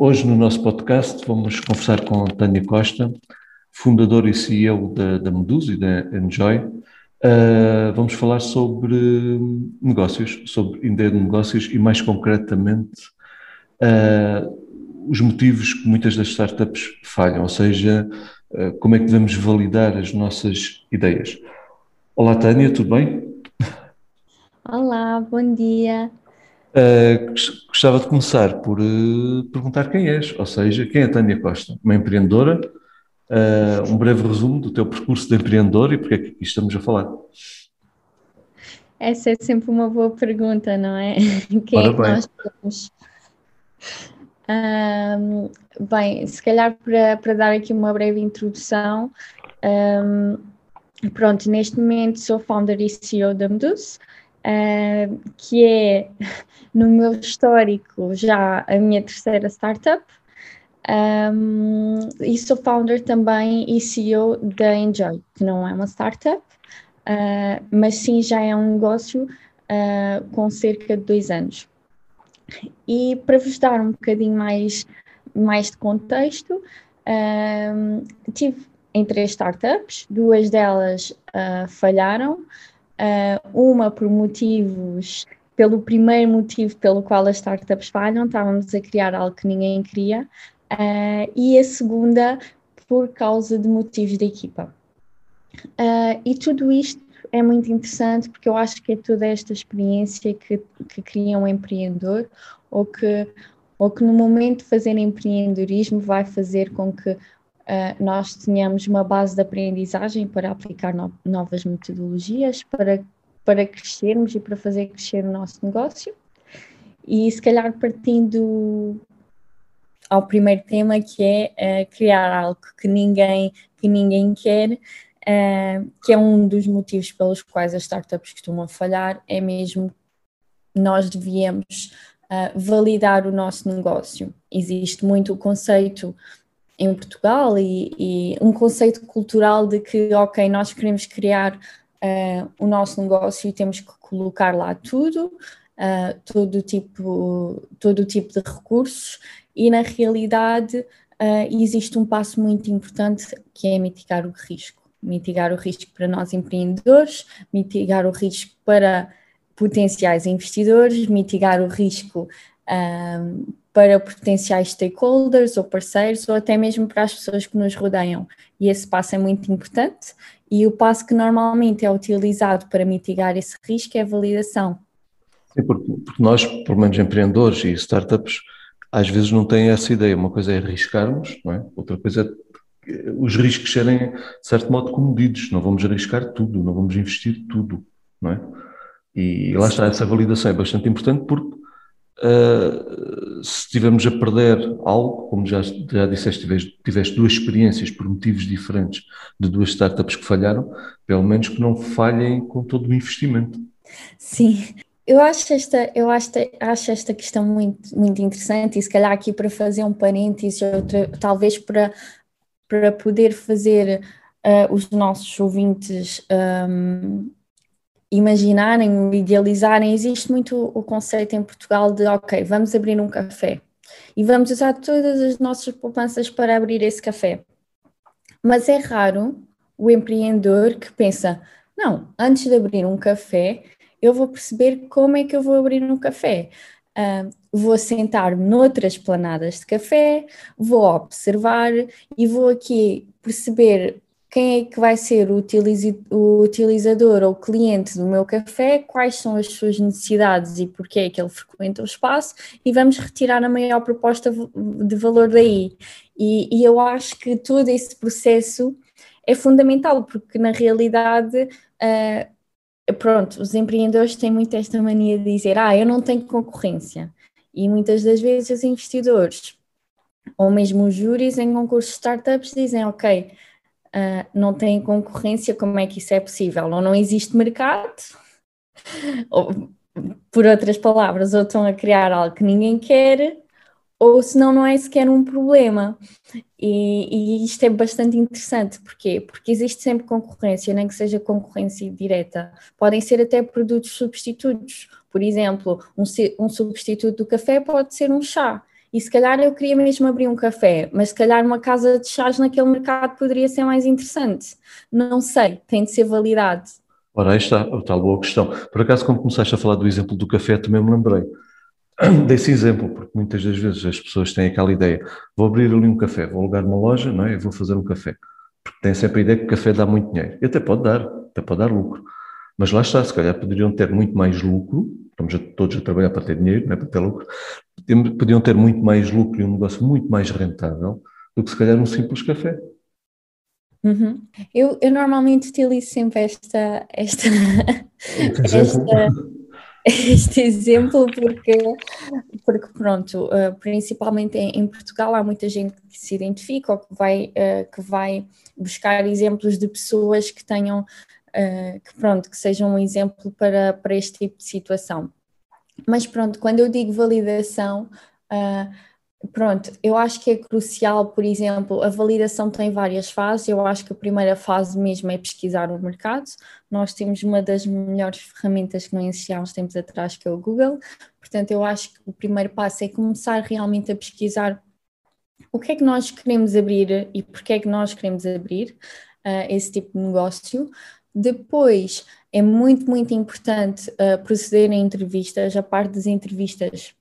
Hoje no nosso podcast vamos conversar com Tânia Costa, fundadora e CEO da, da Medusa e da Enjoy. Uh, vamos falar sobre negócios, sobre ideia de negócios e mais concretamente uh, os motivos que muitas das startups falham, ou seja, uh, como é que devemos validar as nossas ideias. Olá Tânia, tudo bem? Olá, bom dia. Uh, gostava de começar por uh, perguntar quem és, ou seja, quem é Tânia Costa? Uma empreendedora? Uh, um breve resumo do teu percurso de empreendedor e porque é que aqui estamos a falar. Essa é sempre uma boa pergunta, não é? Quem Ora é que bem. nós somos? Um, bem, se calhar para, para dar aqui uma breve introdução, um, pronto, neste momento sou founder e CEO da Medus, uh, que é, no meu histórico, já a minha terceira startup. Um, e sou founder também e CEO da Enjoy, que não é uma startup, uh, mas sim já é um negócio uh, com cerca de dois anos. E para vos dar um bocadinho mais, mais de contexto, um, tive em três startups, duas delas uh, falharam, uma por motivos, pelo primeiro motivo pelo qual as startups falham, estávamos a criar algo que ninguém queria, uh, e a segunda por causa de motivos da equipa. e tudo isto é muito interessante porque eu acho que é toda esta experiência que, que cria um empreendedor ou que, ou que no momento de fazer empreendedorismo vai fazer com que uh, nós tenhamos uma base de aprendizagem para aplicar no, novas metodologias, para, para crescermos e para fazer crescer o nosso negócio. E se calhar partindo ao primeiro tema que é uh, criar algo que ninguém, que ninguém quer, uh, que é um dos motivos pelos quais as startups costumam falhar, é mesmo nós devíamos uh, validar o nosso negócio. Existe muito o conceito em Portugal e, e, um conceito cultural de que, ok, nós queremos criar uh, o nosso negócio e temos que colocar lá tudo, uh, todo, tipo, todo tipo de recursos, e na realidade uh, existe um passo muito importante que é mitigar o risco. Mitigar o risco para nós empreendedores, mitigar o risco para potenciais investidores, mitigar o risco um, para potenciais stakeholders ou parceiros ou até mesmo para as pessoas que nos rodeiam. E esse passo é muito importante e o passo que normalmente é utilizado para mitigar esse risco é a validação. Sim, porque, porque nós, pelo menos empreendedores e startups, às vezes não têm essa ideia. Uma coisa é arriscarmos, é? outra coisa é os riscos serem, de certo modo, comedidos. Não vamos arriscar tudo, não vamos investir tudo, não é? E lá está, essa validação é bastante importante porque uh, se estivermos a perder algo, como já, já disseste, tiveste, tiveste duas experiências por motivos diferentes de duas startups que falharam, pelo menos que não falhem com todo o investimento. Sim, eu acho esta, eu acho, acho esta questão muito, muito interessante e se calhar aqui para fazer um parênteses, outra, talvez para para poder fazer uh, os nossos ouvintes um, imaginarem, idealizarem, existe muito o conceito em Portugal de ok, vamos abrir um café e vamos usar todas as nossas poupanças para abrir esse café. Mas é raro o empreendedor que pensa, não, antes de abrir um café, eu vou perceber como é que eu vou abrir um café. Uh, vou sentar-me noutras planadas de café, vou observar e vou aqui perceber quem é que vai ser o, utilizador ou cliente do meu café, quais são as suas necessidades e porquê é que ele frequenta o espaço e vamos retirar a maior proposta de valor daí. E, e eu acho que todo esse processo é fundamental, porque na realidade uh, pronto, os empreendedores têm muito esta mania de dizer, ah, eu não tenho concorrência. E muitas das vezes os investidores, ou mesmo os júris em concursos de startups, dizem, ok, uh, não tem concorrência, como é que isso é possível? Ou não existe mercado, ou, por outras palavras, ou estão a criar algo que ninguém quer, ou senão não é sequer um problema. E, e, isto é bastante interessante, porquê? Porque existe sempre concorrência, nem que seja concorrência direta. Podem ser até produtos substitutos. Por exemplo, um, um substituto do café pode ser um chá. E se calhar eu queria mesmo abrir um café, mas se calhar uma casa de chás naquele mercado poderia ser mais interessante. Não sei, tem de ser validado. Ora, aí está, a tal boa questão. Por acaso, quando começaste a falar do exemplo do café, também me lembrei desse exemplo, porque muitas das vezes as pessoas têm aquela ideia: vou abrir ali um café, vou alugar uma loja, não é? E vou fazer um café. Porque têm sempre a ideia que o café dá muito dinheiro. E até pode dar, até pode dar lucro. Mas lá está, se calhar poderiam ter muito mais lucro, estamos todos a trabalhar para ter dinheiro, não é para ter lucro, podiam ter muito mais lucro e um negócio muito mais rentável do que se calhar um simples café. Uhum. Eu, eu normalmente utilizo sempre esta, esta, esta, este exemplo porque, porque pronto, uh, principalmente em, Portugal há muita gente que se identifica ou que vai, uh, que vai buscar exemplos de pessoas que tenham uh, que pronto, que sejam um exemplo para, para este tipo de situação. Mas pronto, quando eu digo validação, uh, pronto, eu acho que é crucial, por exemplo, a validação tem várias fases. Eu acho que a primeira fase mesmo é pesquisar o mercado. Nós temos uma das melhores ferramentas que não existia há uns tempos atrás, que é o Google. Portanto, eu acho que o primeiro passo é começar realmente a pesquisar o que é que nós queremos abrir e porque é que nós queremos abrir uh, esse tipo de negócio. Depois, é muito, muito importante uh, proceder em entrevistas. A parte das entrevistas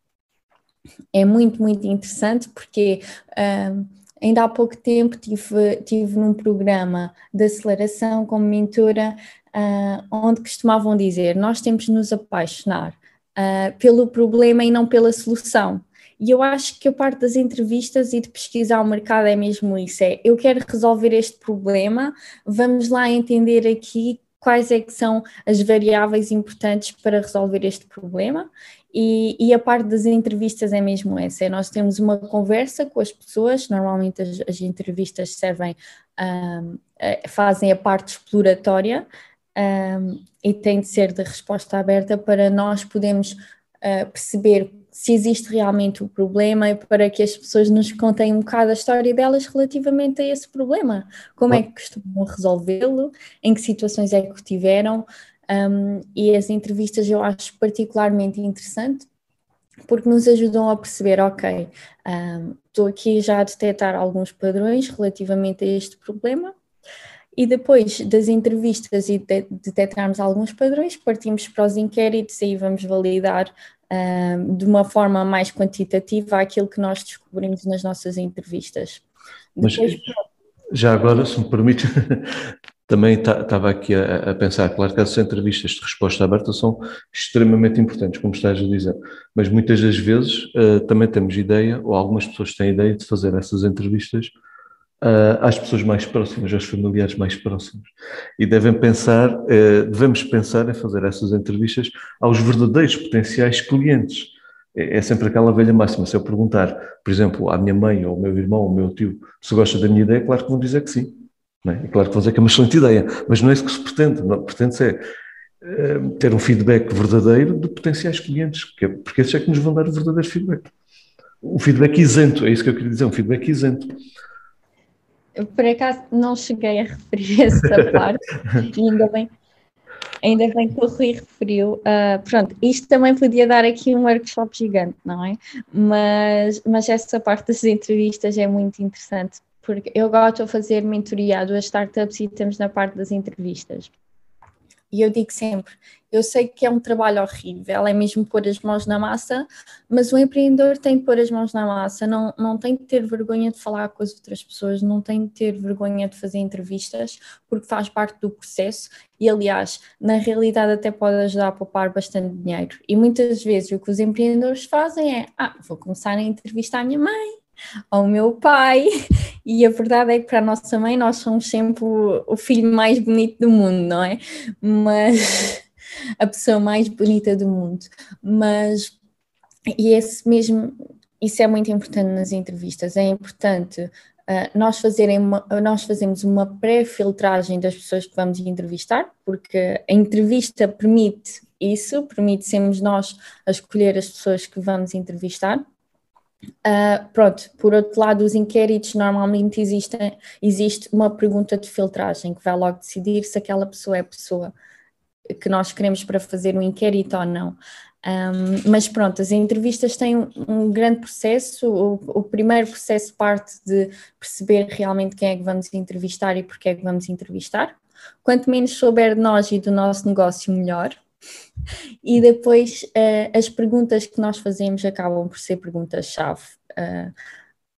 é muito, muito interessante porque uh, ainda há pouco tempo tive, tive num programa de aceleração como mentora uh, onde costumavam dizer nós temos de nos apaixonar pelo problema e não pela solução. E eu acho que a parte das entrevistas e de pesquisar o mercado é mesmo isso: é eu quero resolver este problema, vamos lá entender aqui quais é que são as variáveis importantes para resolver este problema. E, e, a parte das entrevistas é mesmo essa, é nós temos uma conversa com as pessoas, normalmente as, as entrevistas servem, um, fazem a parte exploratória um, e tem de ser de resposta aberta para nós podermos uh, perceber se existe realmente o problema e para que as pessoas nos contem um bocado a história delas relativamente a esse problema. Como é que costumam resolvê-lo, em que situações é que o tiveram, um, e as entrevistas eu acho particularmente interessante porque nos ajudam a perceber, ok, um, estou aqui já a detectar alguns padrões relativamente a este problema, e depois das entrevistas e de detectarmos alguns padrões, partimos para os inquéritos e vamos validar de uma forma mais quantitativa aquilo que nós descobrimos nas nossas entrevistas. Mas Depois, já agora, se me permite, também estava aqui a, a, pensar, claro que essas entrevistas de resposta aberta são extremamente importantes, como estás a dizer, mas muitas das vezes uh, também temos ideia, ou algumas pessoas têm ideia de fazer essas entrevistas uh, às pessoas mais próximas, aos familiares mais próximos. E devem pensar, uh, devemos pensar em fazer essas entrevistas aos verdadeiros potenciais clientes. É, é sempre aquela velha máxima. Se eu perguntar, por exemplo, à minha mãe, ou ao meu irmão, ou ao meu tio, se gosta da minha ideia, claro que vão dizer que sim. Não é? é claro que vão dizer que é uma excelente ideia, mas não é isso que se pretende. Pretende-se é uh, ter um feedback verdadeiro de potenciais clientes, é, porque esses é que nos vão dar o verdadeiro feedback. O feedback isento, é isso que eu queria dizer, um feedback isento. Por acaso, não cheguei a referir essa parte, ainda bem, ainda bem que o Rui referiu. Uh, pronto, isto também podia dar aqui um workshop gigante, não é? Mas, mas essa parte das entrevistas é muito interessante, porque eu gosto de fazer mentoria a duas startups e estamos na parte das entrevistas. E eu digo sempre: eu sei que é um trabalho horrível, é mesmo pôr as mãos na massa, mas o empreendedor tem de pôr as mãos na massa, não, não tem de ter vergonha de falar com as outras pessoas, não tem de ter vergonha de fazer entrevistas, porque faz parte do processo e, aliás, na realidade até pode ajudar a poupar bastante dinheiro. E muitas vezes o que os empreendedores fazem é: ah, vou começar a entrevistar a minha mãe ao meu pai, e a verdade é que para a nossa mãe nós somos sempre o, filho mais bonito do mundo, não é? Mas a pessoa mais bonita do mundo. Mas e esse mesmo, isso é muito importante nas entrevistas, é importante uh, nós, fazerem uma, nós fazemos uma pré-filtragem das pessoas que vamos entrevistar, porque a entrevista permite isso, permite sermos nós a escolher as pessoas que vamos entrevistar. Uh, pronto, por outro lado, os inquéritos normalmente existem, existe uma pergunta de filtragem que vai logo decidir se aquela pessoa é a pessoa que nós queremos para fazer um inquérito ou não. Um, mas pronto, as entrevistas têm um, um grande processo. O, o, primeiro processo parte de perceber realmente quem é que vamos entrevistar e porque é que vamos entrevistar. Quanto menos souber de nós e do nosso negócio, melhor. E depois uh, as perguntas que nós fazemos acabam por ser perguntas-chave. Uh,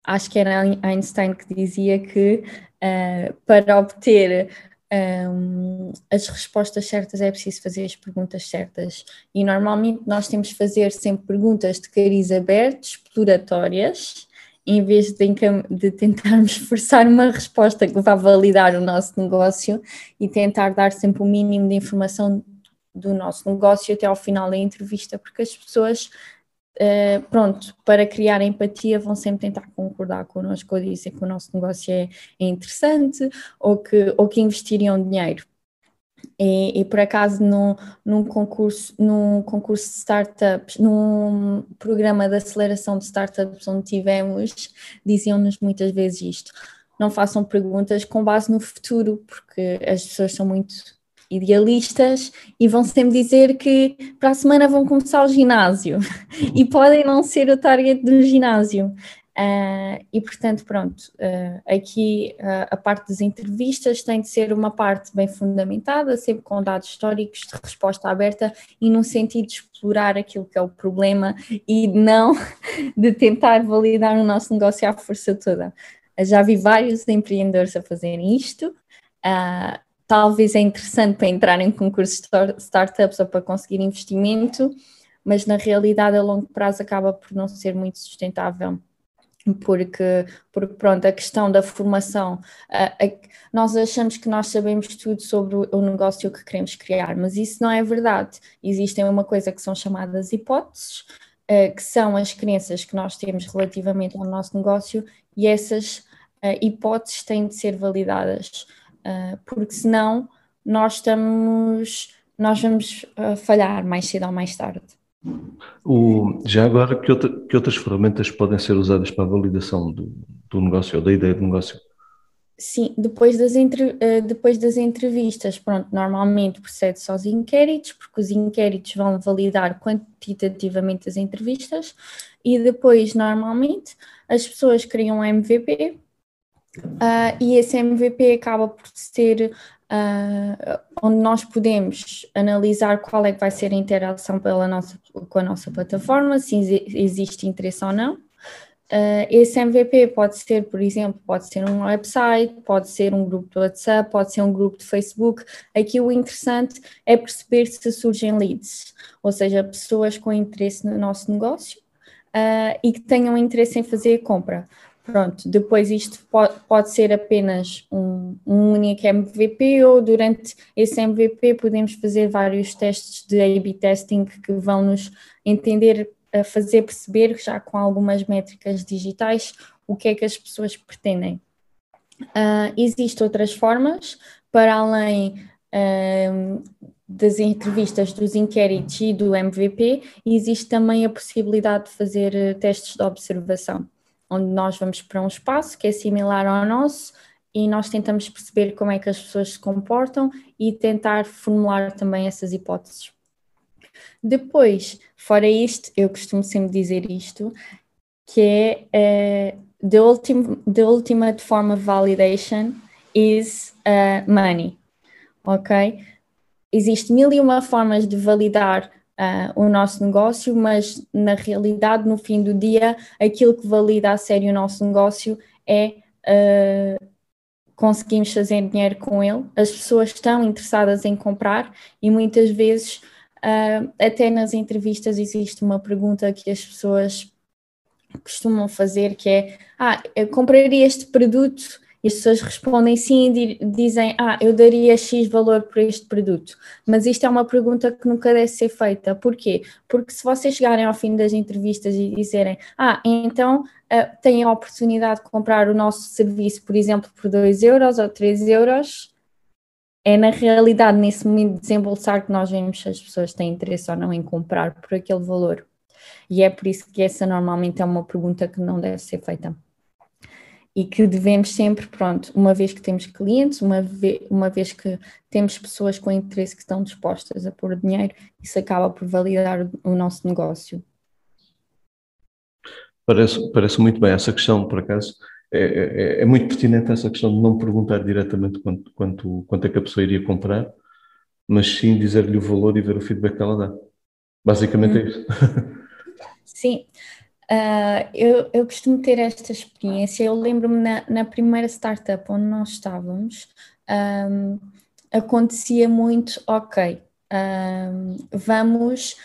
acho que era Einstein que dizia que uh, para obter um, as respostas certas é preciso fazer as perguntas certas. E normalmente nós temos de fazer sempre perguntas de cariz aberto, exploratórias, em vez de, de tentarmos forçar uma resposta que vá validar o nosso negócio e tentar dar sempre o mínimo de informação do nosso negócio até ao final da entrevista, porque as pessoas Uh, pronto, para criar empatia vão sempre tentar concordar connosco ou dizer que o nosso negócio é, é interessante ou que, ou que investiriam dinheiro. E, e, por acaso num, num, concurso, num concurso de startups, num programa de aceleração de startups onde tivemos, diziam-nos muitas vezes isto: não façam perguntas com base no futuro, porque as pessoas são muito idealistas e vão sempre dizer que para a semana vão começar o ginásio e podem não ser o target do ginásio. Uh, e portanto, pronto, uh, aqui uh, a parte das entrevistas tem de ser uma parte bem fundamentada, sempre com dados históricos de resposta aberta e no sentido de explorar aquilo que é o problema e não de tentar validar o nosso negócio à força toda. Já vi vários empreendedores a fazerem isto. Uh, talvez é interessante para entrar em concursos de startups ou para conseguir investimento, mas na realidade a longo prazo acaba por não ser muito sustentável. Porque, porque pronto, a questão da formação, a, a, nós achamos que nós sabemos tudo sobre o, o negócio que queremos criar, mas isso não é verdade. Existem uma coisa que são chamadas hipóteses, uh, que são as crenças que nós temos relativamente ao nosso negócio, e essas uh, hipóteses têm de ser validadas. Ah, porque senão nós estamos, nós vamos uh, falhar mais cedo ou mais tarde. O, já agora, que, outra, que, outras ferramentas podem ser usadas para a validação do, do negócio ou da ideia de negócio? Sim, depois das, entre, uh, depois das entrevistas, pronto, normalmente procede-se aos inquéritos, porque os inquéritos vão validar quantitativamente as entrevistas, e depois, normalmente, as pessoas criam um MVP, Uh, e esse MVP acaba por ser uh, onde nós podemos analisar qual é que vai ser a interação pela nossa, com a nossa plataforma, se existe interesse ou não. Uh, esse MVP pode ser, por exemplo, pode ser um website, pode ser um grupo de WhatsApp, pode ser um grupo de Facebook. Aqui o interessante é perceber se surgem leads, ou seja, pessoas com interesse no nosso negócio uh, e que tenham interesse em fazer a compra. Pronto, depois isto pode, pode ser apenas um, um único MVP ou durante esse MVP podemos fazer vários testes de A-B testing que vão nos entender, a fazer perceber, já com algumas métricas digitais, o que é que as pessoas pretendem. Uh, Existem outras formas, para além uh, das entrevistas, dos inquéritos e do MVP, existe também a possibilidade de fazer uh, testes de observação onde nós vamos para um espaço que é similar ao nosso e nós tentamos perceber como é que as pessoas se comportam e tentar formular também essas hipóteses. Depois, fora isto, eu costumo sempre dizer isto, que é uh, the, ultim, the ultimate form of validation is uh, money, ok? Existem mil e uma formas de validar uh, o nosso negócio, mas na realidade, no fim do dia, aquilo que valida a sério o nosso negócio é uh, conseguimos fazer dinheiro com ele. As pessoas estão interessadas em comprar e muitas vezes, uh, até nas entrevistas, existe uma pergunta que as pessoas costumam fazer que é: Ah, eu compraria este produto e as pessoas respondem sim e dizem, ah, eu daria X valor por este produto. Mas isto é uma pergunta que nunca deve ser feita. Porquê? Porque se vocês chegarem ao fim das entrevistas e disserem, ah, então uh, têm a oportunidade de comprar o nosso serviço, por exemplo, por 2 euros ou 3 euros, é na realidade, nesse momento de desembolsar, que nós vemos se as pessoas têm interesse ou não em comprar por aquele valor. E é por isso que essa normalmente é uma pergunta que não deve ser feita. E que devemos sempre, pronto, uma vez que temos clientes, uma, ve uma vez que temos pessoas com interesse que estão dispostas a pôr dinheiro, isso acaba por validar o, nosso negócio. Parece, parece muito bem essa questão, por acaso. É, é, é, muito pertinente essa questão de não perguntar diretamente quanto, quanto, quanto é que a pessoa iria comprar, mas sim dizer-lhe o valor e ver o feedback que ela dá. Basicamente hum. é isso. Sim. Uh, eu, eu costumo ter esta experiência. Eu lembro-me na, na, primeira startup onde nós estávamos, um, acontecia muito, ok, um, vamos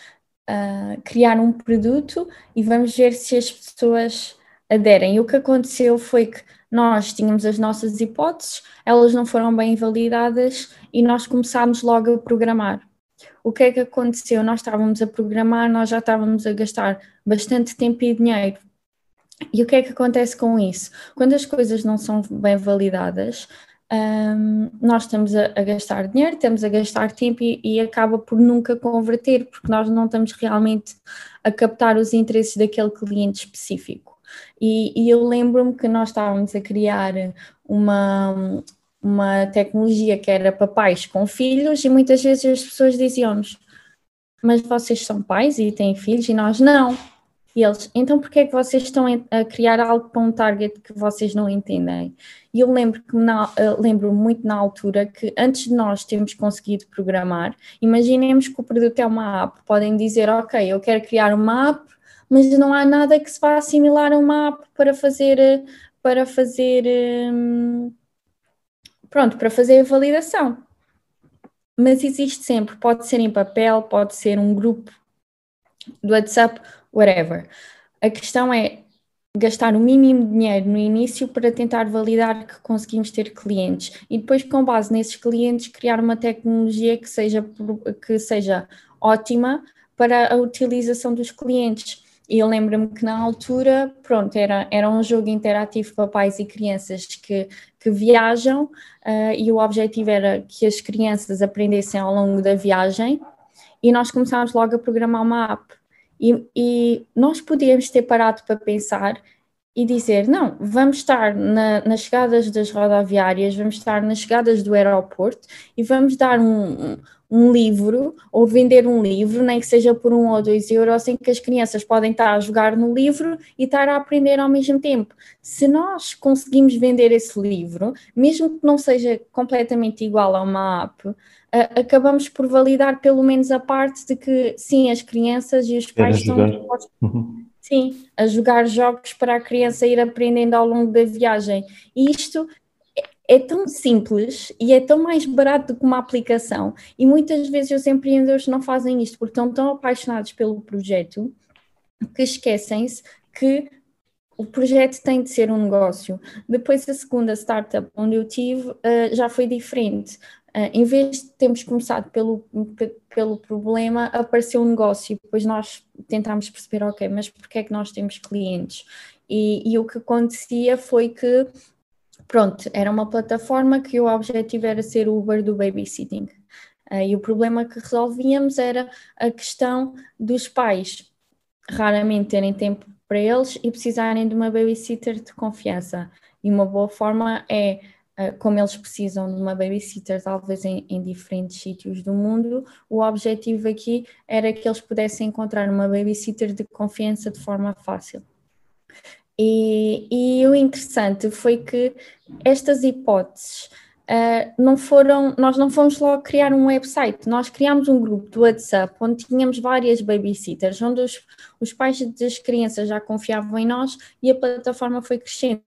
uh, criar um produto e vamos ver se as pessoas aderem. E o que aconteceu foi que nós tínhamos as nossas hipóteses, elas não foram bem validadas e nós começámos logo a programar. O que é que aconteceu? Nós estávamos a programar, nós já estávamos a gastar bastante tempo e dinheiro. E o que é que acontece com isso? Quando as coisas não são bem validadas, um, nós estamos a, a, gastar dinheiro, estamos a gastar tempo e, e, acaba por nunca converter, porque nós não estamos realmente a captar os interesses daquele cliente específico. E, e eu lembro-me que nós estávamos a criar uma, uma tecnologia que era para pais com filhos, e muitas vezes as pessoas diziam-nos: Mas vocês são pais e têm filhos, e nós não. E eles, então porquê é que vocês estão a criar algo para um target que vocês não entendem? E eu lembro que na, lembro muito na altura que antes de nós termos conseguido programar, imaginemos que o produto é uma app, podem dizer, ok, eu quero criar uma app, mas não há nada que se vá assimilar a uma app para fazer, para fazer, hum, pronto, para fazer a validação. Mas existe sempre, pode ser em papel, pode ser um grupo do WhatsApp, whatever. A questão é gastar o mínimo dinheiro no início para tentar validar que conseguimos ter clientes e depois com base nesses clientes criar uma tecnologia que seja, que seja ótima para a utilização dos clientes. E eu lembro-me que na altura, pronto, era, era um jogo interativo para pais e crianças que, que viajam uh, e o objetivo era que as crianças aprendessem ao longo da viagem e nós começámos logo a programar uma app. E, e nós podíamos ter parado para pensar e dizer: não, vamos estar na, nas chegadas das rodoviárias, vamos estar nas chegadas do aeroporto e vamos dar um, um livro ou vender um livro, nem que seja por um ou dois euros, em que as crianças podem estar a jogar no livro e estar a aprender ao mesmo tempo. Se nós conseguimos vender esse livro, mesmo que não seja completamente igual a uma app, acabamos por validar pelo menos a parte de que sim, as crianças e os pais estão uhum. Sim, a jogar jogos para a criança ir aprendendo ao longo da viagem. E isto é tão simples e é tão mais barato do que uma aplicação. E muitas vezes os empreendedores não fazem isto porque estão tão apaixonados pelo projeto que esquecem-se que o projeto tem de ser um negócio. Depois, a segunda startup onde eu tive uh, já foi diferente. Uh, em vez de termos começado pelo, pelo problema, apareceu um negócio. Depois nós tentámos perceber, ok, mas porquê é que nós temos clientes? E, e o que acontecia foi que pronto, era uma plataforma que o objetivo era ser o Uber do babysitting. Uh, e o problema que resolvíamos era a questão dos pais raramente terem tempo para eles e precisarem de uma babysitter de confiança. E uma boa forma é, como eles precisam de uma babysitter, talvez em, em diferentes sítios do mundo, o objetivo aqui era que eles pudessem encontrar uma babysitter de confiança de forma fácil. E, e o interessante foi que estas hipóteses uh, não foram, nós não fomos logo criar um website, nós criámos um grupo do WhatsApp onde tínhamos várias babysitters, onde os, os pais das crianças já confiavam em nós e a plataforma foi crescendo.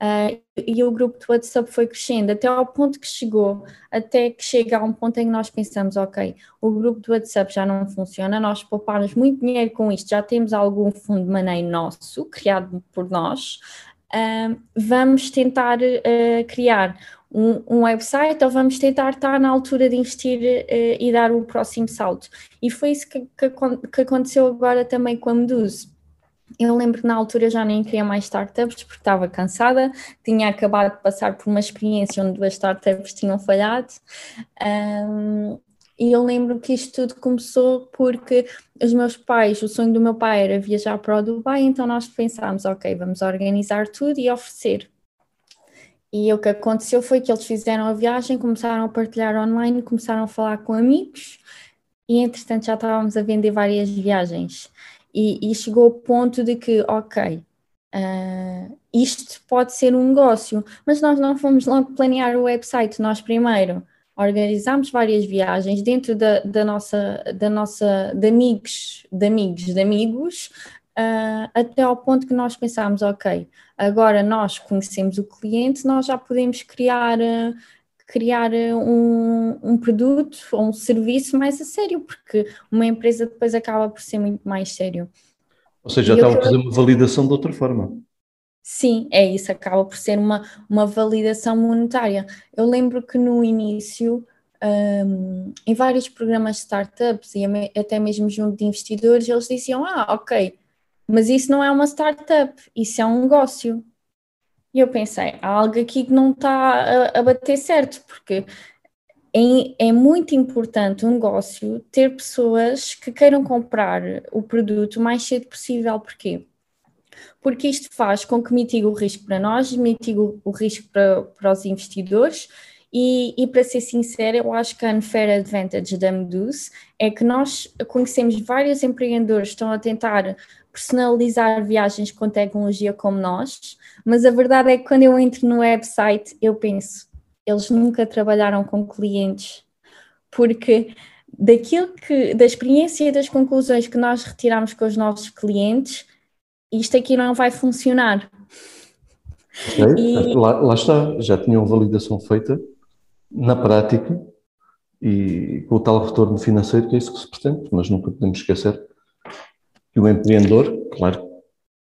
Uh, e o grupo do WhatsApp foi crescendo até ao ponto que chegou, até que chega a um ponto em que nós pensamos, ok, o grupo do WhatsApp já não funciona, nós poupámos muito dinheiro com isto, já temos algum fundo de maneio nosso, criado por nós, uh, vamos tentar uh, criar um, um, website ou vamos tentar estar na altura de investir e dar o próximo salto. E foi isso que, que, que aconteceu agora também com a Meduse eu lembro que na altura já nem queria mais startups porque estava cansada, tinha acabado de passar por uma experiência onde duas startups tinham falhado. Um, e eu lembro que isto tudo começou porque os meus pais, o sonho do meu pai era viajar para o Dubai, então nós pensámos, ok, vamos organizar tudo e oferecer. E o que aconteceu foi que eles fizeram a viagem, começaram a partilhar online, começaram a falar com amigos e entretanto já estávamos a vender várias viagens. E, e chegou ao ponto de que, ok, uh, isto pode ser um negócio, mas nós não fomos logo planear o website, nós primeiro. Organizámos várias viagens dentro da, da nossa, da nossa, de amigos, de amigos, de amigos, uh, até ao ponto que nós pensámos, ok, agora nós conhecemos o cliente, nós já podemos criar, uh, criar um, um produto ou um serviço mais a sério, porque uma empresa depois acaba por ser muito mais sério. Ou seja, já estava a fazer uma validação de outra forma. Sim, é isso, acaba por ser uma, uma validação monetária. Eu lembro que no início, um, em vários programas de startups e até mesmo junto de investidores, eles diziam: Ah, ok, mas isso não é uma startup, isso é um negócio. E eu pensei: há algo aqui que não está a, a bater certo, porque é, é, muito importante o um negócio ter pessoas que queiram comprar o produto o mais cedo possível. Porquê? porque isto faz com que mitigue o risco para nós, mitigue o risco para, para os investidores. E, e, para ser sincera, eu acho que a unfair advantage da Meduse é que nós conhecemos vários empreendedores que estão a tentar personalizar viagens com tecnologia como nós, mas a verdade é que quando eu entro no website, eu penso, eles nunca trabalharam com clientes, porque daquilo que, da experiência e das conclusões que nós retiramos com os nossos clientes, isto aqui não vai funcionar. E... Lá, lá, está, já tinham validação feita na prática e com o tal retorno financeiro que é isso que se pretende, mas nunca podemos esquecer que o empreendedor, claro,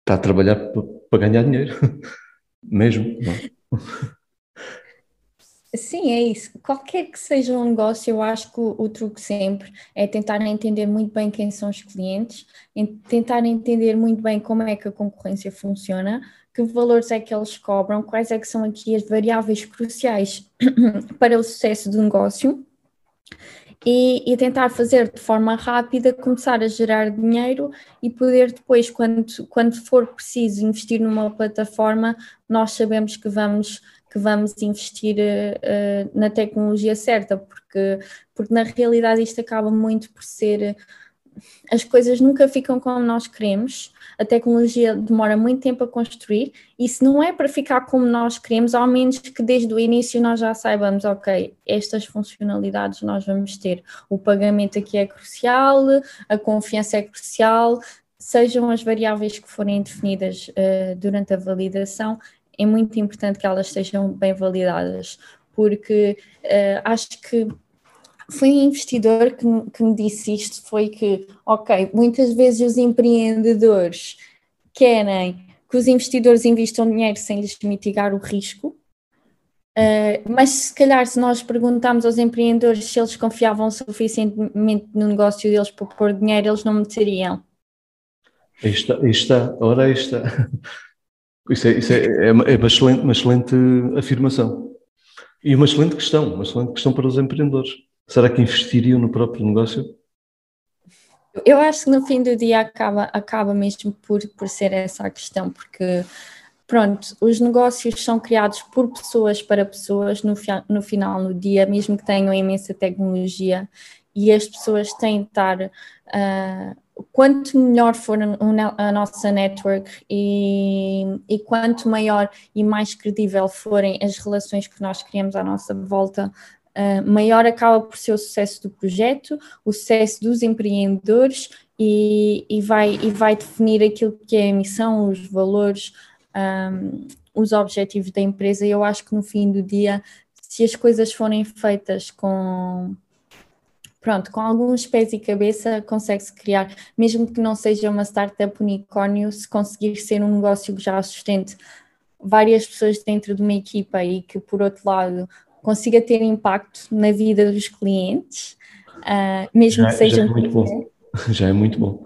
está a trabalhar para ganhar dinheiro, mesmo. É? Sim, é isso. Qualquer que seja um negócio, eu acho que o, o, truque sempre é tentar entender muito bem quem são os clientes, tentar entender muito bem como é que a concorrência funciona, que valores é que eles cobram, quais é que são aqui as variáveis cruciais para o sucesso do negócio e, e, tentar fazer de forma rápida, começar a gerar dinheiro e poder depois, quando, quando for preciso investir numa plataforma, nós sabemos que vamos que vamos investir uh, na tecnologia certa, porque, porque na realidade isto acaba muito por ser. As coisas nunca ficam como nós queremos, a tecnologia demora muito tempo a construir, e se não é para ficar como nós queremos, ao menos que desde o início nós já saibamos, ok, estas funcionalidades nós vamos ter. O pagamento aqui é crucial, a confiança é crucial, sejam as variáveis que forem definidas uh, durante a validação, é muito importante que elas sejam bem validadas, porque uh, acho que foi um investidor que, que me disse isto, foi que, ok, muitas vezes os empreendedores querem que os investidores investam dinheiro sem lhes mitigar o risco, Uh, mas se calhar se nós perguntarmos aos empreendedores se eles confiavam suficientemente no negócio deles para pôr dinheiro, eles não meteriam. Aí está, está, ora está. Isso é, isso é, é, uma, é uma, excelente, uma excelente afirmação. E uma excelente questão, uma excelente questão para os empreendedores. Será que investiriam no próprio negócio? Eu acho que no fim do dia acaba, acaba mesmo por, por ser essa a questão, porque pronto, os negócios são criados por pessoas para pessoas no, no final do dia, mesmo que tenham imensa tecnologia, e as pessoas têm de estar uh, quanto melhor for a nossa network e, e, quanto maior e mais credível forem as relações que nós criamos à nossa volta, uh, maior acaba por ser o sucesso do projeto, o sucesso dos empreendedores e, e, vai, e vai definir aquilo que é a missão, os valores, um, os objetivos da empresa. E eu acho que no fim do dia, se as coisas forem feitas com pronto, com alguns pés e cabeça consegue-se criar, mesmo que não seja uma startup unicórnio, se conseguir ser um negócio que já sustente várias pessoas dentro de uma equipa e que, por outro lado, consiga ter impacto na vida dos clientes, uh, mesmo já, que seja já é muito bom. Já é muito bom.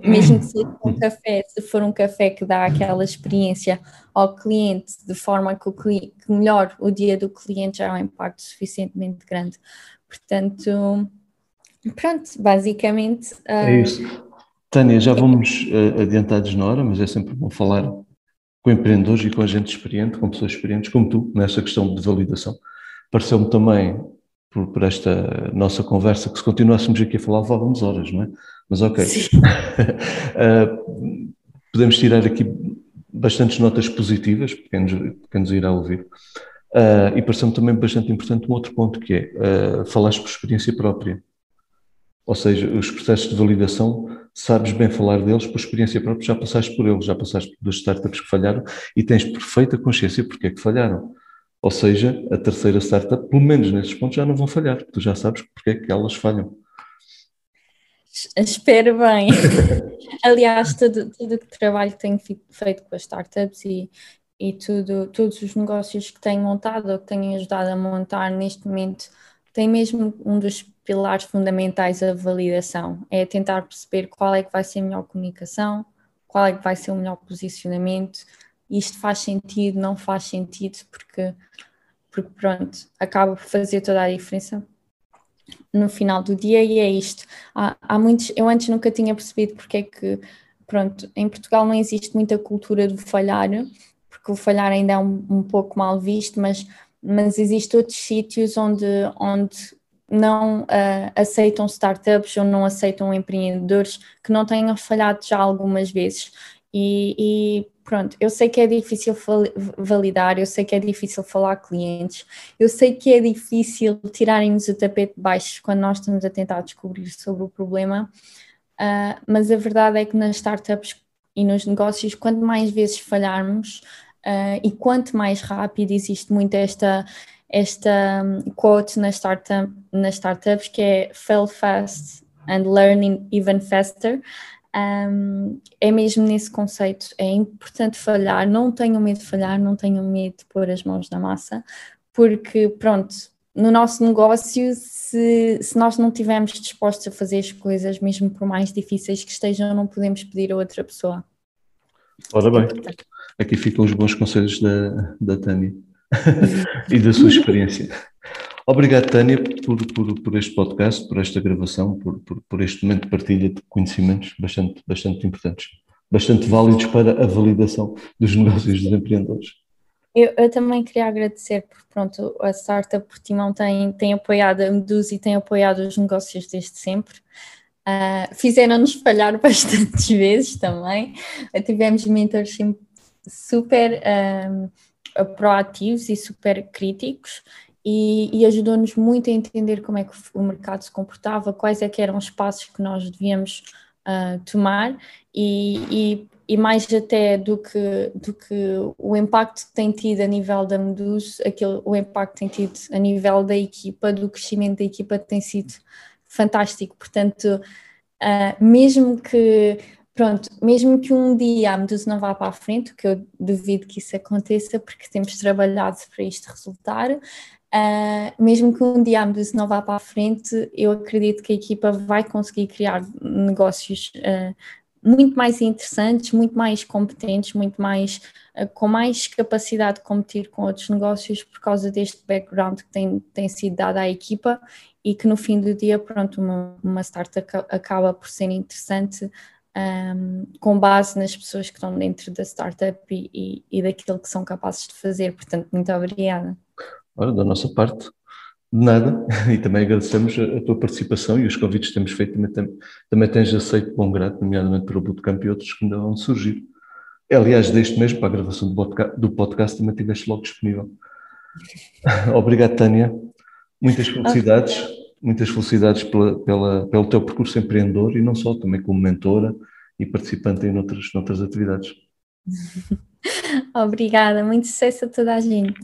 Mesmo que seja um café, se for um café que dá aquela experiência ao cliente de forma que, o cliente, que melhor o dia do cliente já é um impacto suficientemente grande. Portanto, pronto, basicamente. Uh... É isso. Tânia, já vamos uh, adiantados na hora, mas é sempre bom falar com empreendedores e com gente experiente, com pessoas experientes como tu, nesta questão de validação. Pareceu-me também, por, por, esta nossa conversa, que se continuássemos aqui a falar, levávamos horas, não é? Mas ok. uh, podemos tirar aqui bastantes notas positivas, para quem nos, quem nos irá ouvir. Uh, e pareceu-me também bastante importante um outro ponto, que é uh, falares por experiência própria. Ou seja, os processos de validação, sabes bem falar deles por experiência própria, já passaste por eles, já passaste por duas startups que falharam e tens perfeita consciência porque é que falharam. Ou seja, a terceira startup, pelo menos nesses pontos, já não vão falhar, tu já sabes porque é que elas falham. Espero bem. Aliás, todo, todo o trabalho que tenho feito com as startups e, e tudo, todos os negócios que tenho montado ou que tenho ajudado a montar neste momento tem mesmo um dos pilares fundamentais a validação, é tentar perceber qual é que vai ser a melhor comunicação, qual é que vai ser o melhor posicionamento, isto faz sentido, não faz sentido, porque, porque pronto, acaba por fazer toda a diferença no final do dia e é isto. Há, há muitos, eu antes nunca tinha percebido porque é que, pronto, em Portugal não existe muita cultura do falhar, porque o falhar ainda é um, um pouco mal visto, mas, mas existem outros sítios onde, onde não uh, aceitam startups ou não aceitam empreendedores que não tenham falhado já algumas vezes. E, e, pronto, eu sei que é difícil validar, eu sei que é difícil falar clientes, eu sei que é difícil tirarem-nos o tapete de baixo quando nós estamos a tentar descobrir sobre o problema, uh, mas a verdade é que nas startups e nos negócios, quanto mais vezes falharmos uh, e quanto mais rápido existe muito esta esta um, quote na startup, nas startups que é fail fast and learning even faster. Um, é mesmo nesse conceito, é importante falhar, não tenham medo de falhar, não tenham medo de pôr as mãos na massa, porque pronto, no nosso negócio, se, se nós não estivermos dispostos a fazer as coisas, mesmo por mais difíceis que estejam, não podemos pedir a outra pessoa. Ora bem, aqui ficam os bons conselhos da, da Tânia. e da sua experiência. Obrigado, Tânia, por, por, por este podcast, por esta gravação, por, por, por este momento de partilha de conhecimentos bastante, bastante importantes, bastante válidos para a validação dos negócios dos empreendedores. Eu, eu, também queria agradecer, porque pronto, a Startup Portimão tem, tem apoiado a Medusa e tem apoiado os negócios desde sempre. Uh, Fizeram-nos falhar bastantes vezes também. tivemos mentores super uh, proativos e super críticos e, e ajudou-nos muito a entender como é que o mercado se comportava, quais é que eram os passos que nós devíamos uh, tomar e, e, e, mais até do que, do que o impacto que tem tido a nível da Medus, aquele, o impacto que tem tido a nível da equipa, do crescimento da equipa tem sido fantástico, portanto, uh, mesmo que pronto, mesmo que um dia a Medusa não vá para a frente, o que eu duvido que isso aconteça, porque temos trabalhado para isto resultar, uh, mesmo que um dia a não vá para a frente, eu acredito que a equipa vai conseguir criar negócios uh, muito mais interessantes, muito mais competentes, muito mais uh, com mais capacidade de competir com outros negócios por causa deste background que tem, tem sido dado à equipa e que no fim do dia, pronto, uma, uma startup acaba por ser interessante um, com base nas pessoas que estão dentro da startup e, e, e, daquilo que são capazes de fazer. Portanto, muito obrigada. Ora, da nossa parte, de nada, e também agradecemos a, tua participação e os convites que temos feito. Também, tem, também tens aceito bom grado, nomeadamente para o Bootcamp e outros que ainda vão surgir. Aliás, deste mesmo, para a gravação do podcast, do podcast também estiveste logo disponível. Obrigado, Tânia. Muitas felicidades. Okay muitas felicidades pela, pela, pelo teu percurso empreendedor e não só, também como mentora e participante em outras, outras atividades. Obrigada, muito sucesso a toda a gente.